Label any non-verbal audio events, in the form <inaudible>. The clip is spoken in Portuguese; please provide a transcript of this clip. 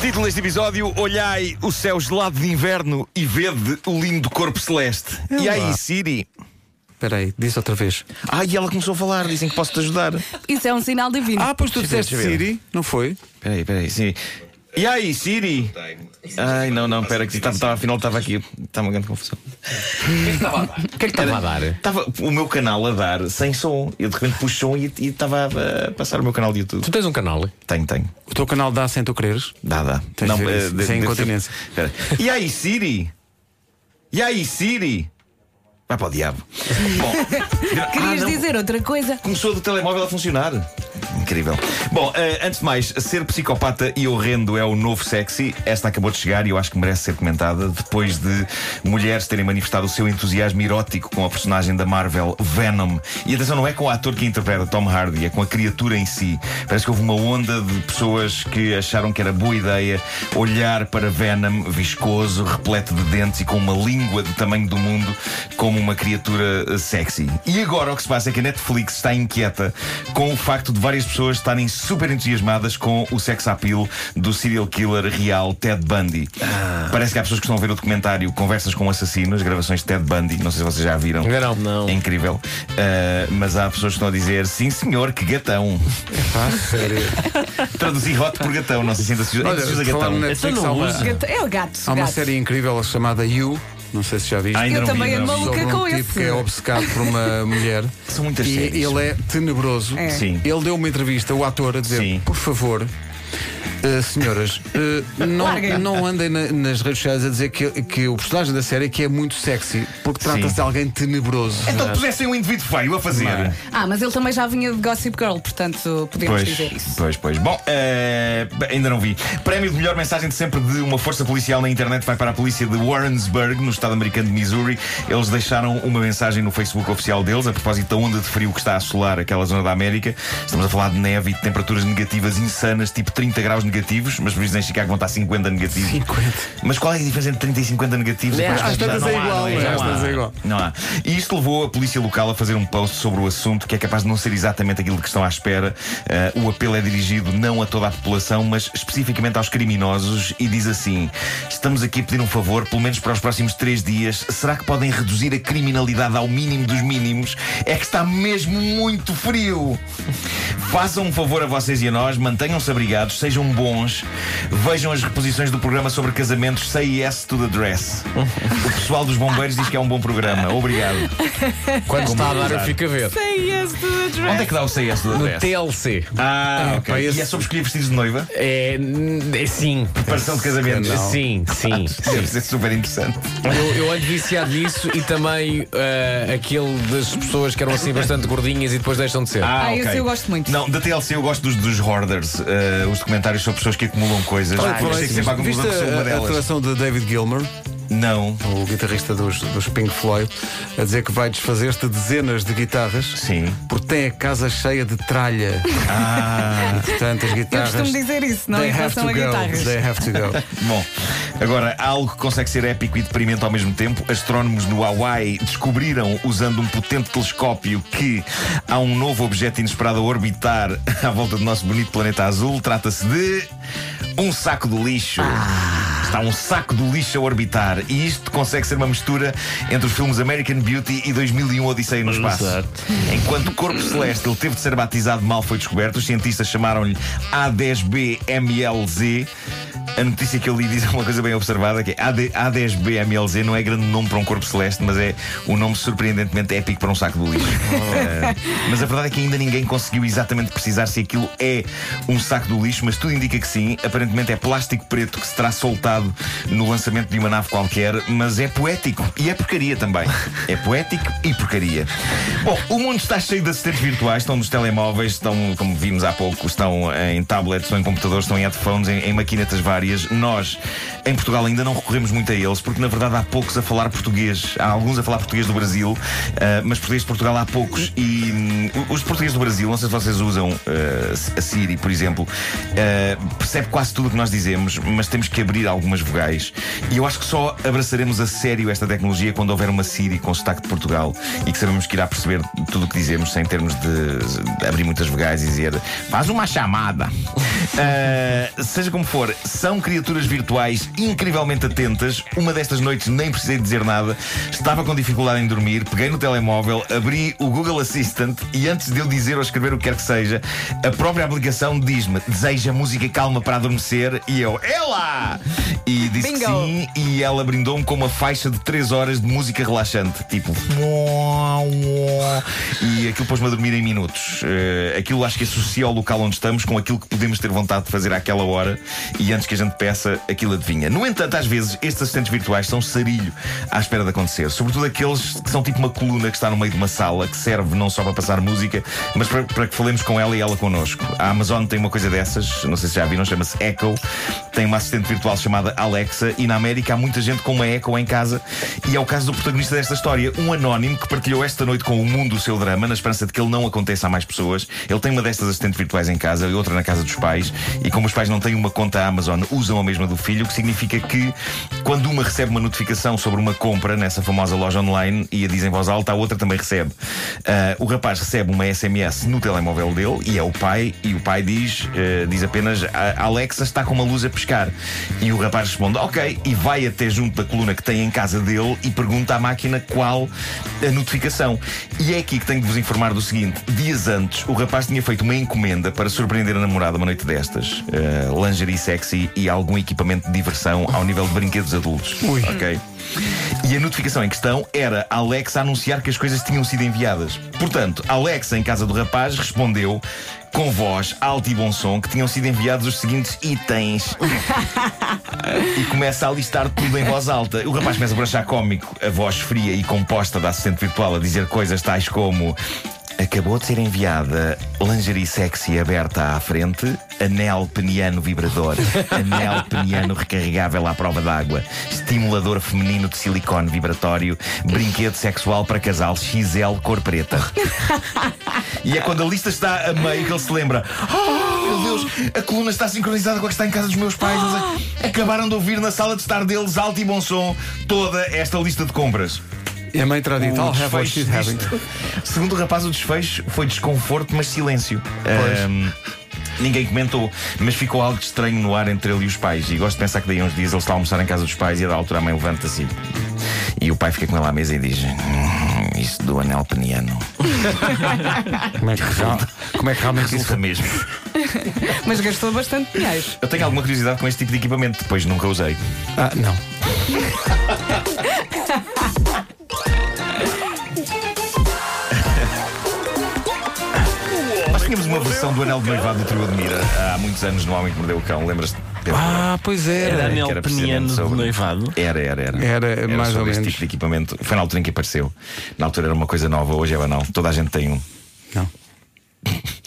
Título deste episódio: Olhai o céu gelado de inverno e vede o lindo corpo celeste. e aí, Siri? Espera aí, diz outra vez. Ah, e ela começou a falar, dizem que posso te ajudar. Isso é um sinal divino. Ah, pois tu disseste. Siri, não foi? Espera aí, espera aí, Siri. E aí, Siri? Ai, não, não, espera, que estava, estava, afinal estava aqui. Está uma grande confusão. O que é que estava a dar? Estava o meu canal a dar sem som. Eu de repente pus som e, e estava a, a passar o meu canal de YouTube. Tu tens um canal? Tenho, tenho. O teu canal dá sem tu quereres? Dá, dá. Tens de isso. de- é deve incontinência. ser-. E aí, Siri? E aí, Siri? Vai para o diabo. <laughs> Bom, Querias ah, não. dizer outra coisa? Começou do telemóvel a funcionar. Incrível. Bom, eh, antes de mais, ser psicopata e horrendo é o novo sexy. Esta acabou de chegar e eu acho que merece ser comentada depois de mulheres terem manifestado o seu entusiasmo erótico com a personagem da Marvel Venom. E atenção, não é com o ator que interpreta Tom Hardy, é com a criatura em si. Parece que houve uma onda de pessoas que acharam que era boa ideia olhar para Venom viscoso, repleto de dentes e com uma língua do tamanho do mundo como uma criatura eh, sexy. E agora o que se passa é que a Netflix está inquieta com o facto de várias pessoas estarem super entusiasmadas com o sex appeal do serial killer real Ted Bundy. Parece que há pessoas que estão a ver o documentário Conversas com o Assassino, as gravações de Ted Bundy. Não sei se vocês já viram. Não. Não. É incrível. Eh, mas há pessoas que estão a dizer sim senhor, que gatão. Ah, sério. <laughs> Traduzi hot por gatão, não sei se ainda se usa, se gatão. Netflix, há uma, É o gato. há uma gato. série incrível chamada You. Não sei se já viste. Ah, ainda Eu não também vi. maluca sobre um com tipo esse. que é obcecado por uma <laughs> mulher. São muitas e séries. ele é tenebroso. É. Sim. Ele deu uma entrevista, o ator, a dizer: Sim. por favor. Eh, senhoras, eh, não, não andem na- nas redes sociais a dizer que, que o personagem da série que é muito sexy, porque trata-se de alguém tenebroso. Então pusessem um indivíduo feio a fazer. Não. Ah, mas ele também já vinha de Gossip Girl, portanto podemos Pois, dizer isso. pois, pois. Bom, eh, ainda não vi. Prémio de melhor mensagem de sempre de uma força policial na internet vai para a polícia de Warrensburg, no estado americano de Missouri. Eles deixaram uma mensagem no Facebook oficial deles, a propósito da onda de frio que está a assolar aquela zona da América. Estamos a falar de neve e de temperaturas negativas insanas, tipo 30 graus negativos, mas por isso em Chicago vão estar 50 negativos. 50. Mas qual é a diferença entre 30 e 50 negativos? É, às tantas não é igual, não é? Igual. Não há. E isto levou a polícia local a fazer um post sobre o assunto que é capaz de não ser exatamente aquilo que estão à espera. Eh, o apelo é dirigido não a toda a população, mas especificamente aos criminosos e diz assim: Estamos aqui a pedir um favor, pelo menos para os próximos três dias. Será que podem reduzir a criminalidade ao mínimo dos mínimos? É que está mesmo muito frio. Façam um favor a vocês e a nós, mantenham-se abrigados, sejam bons, vejam as reposições do programa sobre casamentos Say Yes to the Dress. O pessoal dos bombeiros diz que é um bom programa. Obrigado. Quando Como está a dar, eu fico a ver. Say yes to the dress. Onde é que dá o Say Yes to the No Dress? TLC. Ah, ok. pá, esse- E é sobre escolher vestidos de noiva? É, é sim. Preparação de casamento? Não. Sim, sim. <laughs> Deve ser super interessante. Eu, eu ando viciado nisso e também eh, aquele das pessoas que eram assim bastante gordinhas e depois deixam de ser. Ah, esse ok. eu gosto muito. Não, da TLC eu gosto dos, dos hoarders, eh, os documentários sobre pessoas que acumulam coisas. Por achei que sempre à viste conclusão que sou uma a, a delas. declaração de David Gilmer, Não. o guitarrista dos, dos Pink Floyd, a dizer que vai desfazer-se de dezenas de guitarras Sim. porque tem a casa cheia de tralha. Ah. Portanto, as Eu guitarras. costumo dizer isso, não they em have relação to a go. guitarras. They have to go. <laughs> Bom, agora algo que consegue ser épico e deprimente ao mesmo tempo. Astrónomos no Hawaii descobriram, usando um potente telescópio, que há um novo objeto inesperado a orbitar <laughs> à volta do nosso bonito planeta azul. Trata-se de um saco de lixo. Está um saco de lixo a orbitar. E isto consegue ser uma mistura entre os filmes American Beauty e 2001 Odisseia no Espaço. Enquanto o corpo celeste ele teve de ser batizado mal foi descoberto, os cientistas chamaram-lhe A10B-MLZ. A notícia que eu li diz uma coisa bem observada: que é AD, A10B-MLZ não é grande nome para um corpo celeste, mas é um nome surpreendentemente épico para um saco de lixo. <laughs> Eh, mas a verdade é que ainda ninguém conseguiu exatamente precisar se aquilo é um saco de lixo, mas tudo indica que sim. Aparentemente é plástico preto que se terá soltado no lançamento de uma nave qualquer, mas é poético e é porcaria também. É poético e porcaria. Bom, o mundo está cheio de assistentes virtuais, estão nos telemóveis, estão, como vimos há pouco, estão em tablets, estão em computadores, estão em headphones, em, em maquinetas várias. Nós, em Portugal, ainda não recorremos muito a eles, porque na verdade há poucos a falar português. Há alguns a falar português do Brasil, ah, mas português de Portugal há poucos. E hum, os portugueses do Brasil, não sei se vocês usam ah, a Siri, por exemplo, ah, percebe quase tudo o que nós dizemos, mas temos que abrir algumas vogais. E eu acho que só abraçaremos a sério esta tecnologia quando houver uma Siri com sotaque de Portugal e que sabemos que irá perceber tudo o que dizemos sem termos de abrir muitas vogais e dizer faz uma chamada. Uh, seja como for, são criaturas virtuais incrivelmente atentas. Uma destas noites nem precisei dizer nada. Estava com dificuldade em dormir, peguei no telemóvel, abri o Google Assistant e antes de eu dizer ou escrever o que quer que seja, a própria aplicação diz-me: deseja música calma para adormecer e eu, ela! E disse que Bingo. sim, e ela brindou-me com uma faixa de 3 horas de música relaxante, tipo. E aquilo pôs-me a dormir em minutos. Eh, aquilo acho que associa o local onde estamos com aquilo que podemos ter vontade de fazer àquela hora e antes que a gente peça, aquilo adivinha. No entanto, às vezes, estes assistentes virtuais são sarilho à espera de acontecer. Sobretudo aqueles que são tipo uma coluna que está no meio de uma sala que serve não só para passar música, mas para, para que falemos com ela e ela connosco. A Amazon tem uma coisa dessas, não sei se já viram, chama-se Echo. Tem uma assistente virtual chamada Alexa e na América há muita gente com uma Echo em casa e é o caso do protagonista desta história, um anónimo que partilhou esta noite com o mundo o seu drama, na esperança de que ele não aconteça a mais pessoas. Ele tem uma destas assistentes virtuais em casa e outra na casa dos pais, e como os pais não têm uma conta Amazon, usam a mesma do filho, o que significa que quando uma recebe uma notificação sobre uma compra nessa famosa loja online e a diz em voz alta, a outra também recebe. Ah, o rapaz recebe uma SMS no telemóvel dele e é o pai, e o pai diz, eh, diz apenas Alexa está com uma luz a pescar. E o rapaz responde, ok, e vai até junto da coluna que tem em casa dele e pergunta à máquina qual a notificação. E é aqui que tenho de vos informar do seguinte: dias antes, o rapaz tinha feito uma encomenda para surpreender a namorada uma noite destas. Uh, lingerie sexy e algum equipamento de diversão ao nível de brinquedos adultos. Ok? E a notificação em questão era a Alexa a anunciar que as coisas tinham sido enviadas. Portanto, a Alexa, em casa do rapaz, respondeu com voz alta e bom som que tinham sido enviados os seguintes itens. <laughs> e começa a listar tudo em voz alta. O rapaz começa por achar cómico a voz fria e composta da assistente virtual a dizer coisas tais como. Acabou de ser enviada lingerie sexy aberta à frente, anel peniano vibrador, <laughs> anel peniano recarregável à prova d'água, estimulador feminino de silicone vibratório, brinquedo sexual para casal XL cor preta. <laughs> E é quando a lista está a meio que ele se lembra: Oh, meu Deus, a coluna está sincronizada com a que está em casa dos meus pais. Eles <gasps> acabaram de ouvir na sala de estar deles, alto e bom som, toda esta lista de compras. E a mãe terá dito, O I'll have what desfecho she's having. Segundo o rapaz, o desfecho foi desconforto, mas silêncio. Pois. Ahm, ninguém comentou, mas ficou algo de estranho no ar entre ele e os pais. E gosto de pensar que daí uns dias ele está a almoçar em casa dos pais e a da altura a mãe levanta-se e o pai fica com ele à mesa e diz: "Hum, Isso do anel peniano. <laughs> Como é que, como é que realmente isso mesmo. <laughs> Mas gastou bastante dinheiro. Eu tenho alguma curiosidade com este tipo de equipamento, depois nunca usei. Ah, não. <laughs> versão do anel de noivado do trio Admira há muitos anos no Homem que Mordeu o Cão, lembras-te? Ah, pois Era era. anel era peniano precisamente de sobre- noivado. Era, era, era. Era mais sobre ou esse menos. tipo de equipamento. Foi na altura em que apareceu. Na altura era uma coisa nova, hoje é banal. Toda a gente tem um. Não. <laughs>